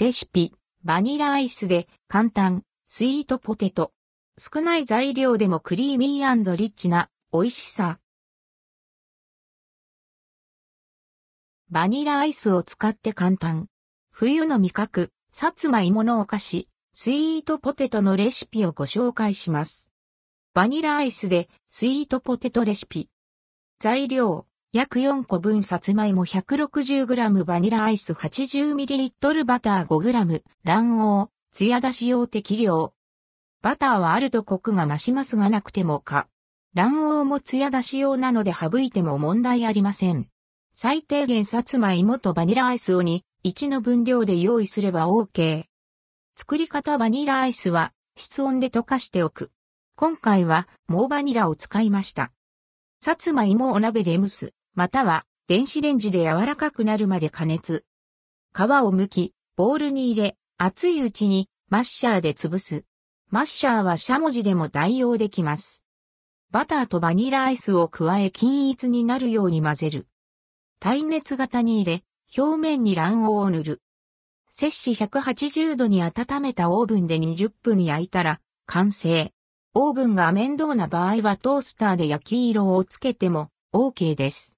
レシピ、バニラアイスで簡単、スイートポテト。少ない材料でもクリーミーリッチな美味しさ。バニラアイスを使って簡単。冬の味覚、さつまいものお菓子、スイートポテトのレシピをご紹介します。バニラアイスでスイートポテトレシピ。材料、約4個分さつまいも 160g バニラアイス 80ml バター 5g 卵黄、ツヤ出し用適量。バターはあるとコクが増しますがなくてもか。卵黄もツヤ出し用なので省いても問題ありません。最低限さつまいもとバニラアイスを2、1の分量で用意すれば OK。作り方バニラアイスは室温で溶かしておく。今回はもうバニラを使いました。さつまいもを鍋で蒸す。または電子レンジで柔らかくなるまで加熱。皮を剥き、ボウルに入れ、熱いうちにマッシャーで潰す。マッシャーはしゃもじでも代用できます。バターとバニラアイスを加え均一になるように混ぜる。耐熱型に入れ、表面に卵黄を塗る。摂氏180度に温めたオーブンで20分焼いたら完成。オーブンが面倒な場合はトースターで焼き色をつけても OK です。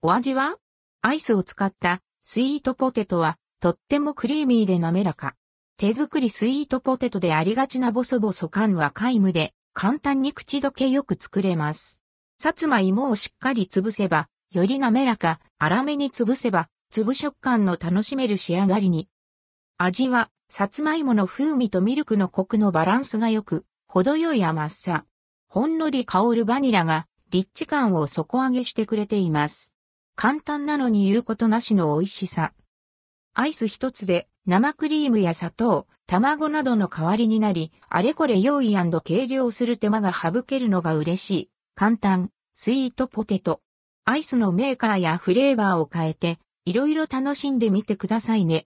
お味は？アイスを使ったスイートポテトはとってもクリーミーで滑らか。手作りスイートポテトでありがちなボソボソ感は皆無で簡単に口どけよく作れます。さつまいもをしっかり潰せば、より滑らか、粗めに潰せば、粒食感の楽しめる仕上がりに。味は、さつまいもの風味とミルクのコクのバランスが良く、程よい甘さ。ほんのり香るバニラが、リッチ感を底上げしてくれています。簡単なのに言うことなしの美味しさ。アイス一つで生クリームや砂糖、卵などの代わりになり、あれこれ用意計量する手間が省けるのが嬉しい。簡単、スイートポテト。アイスのメーカーやフレーバーを変えて、いろいろ楽しんでみてくださいね。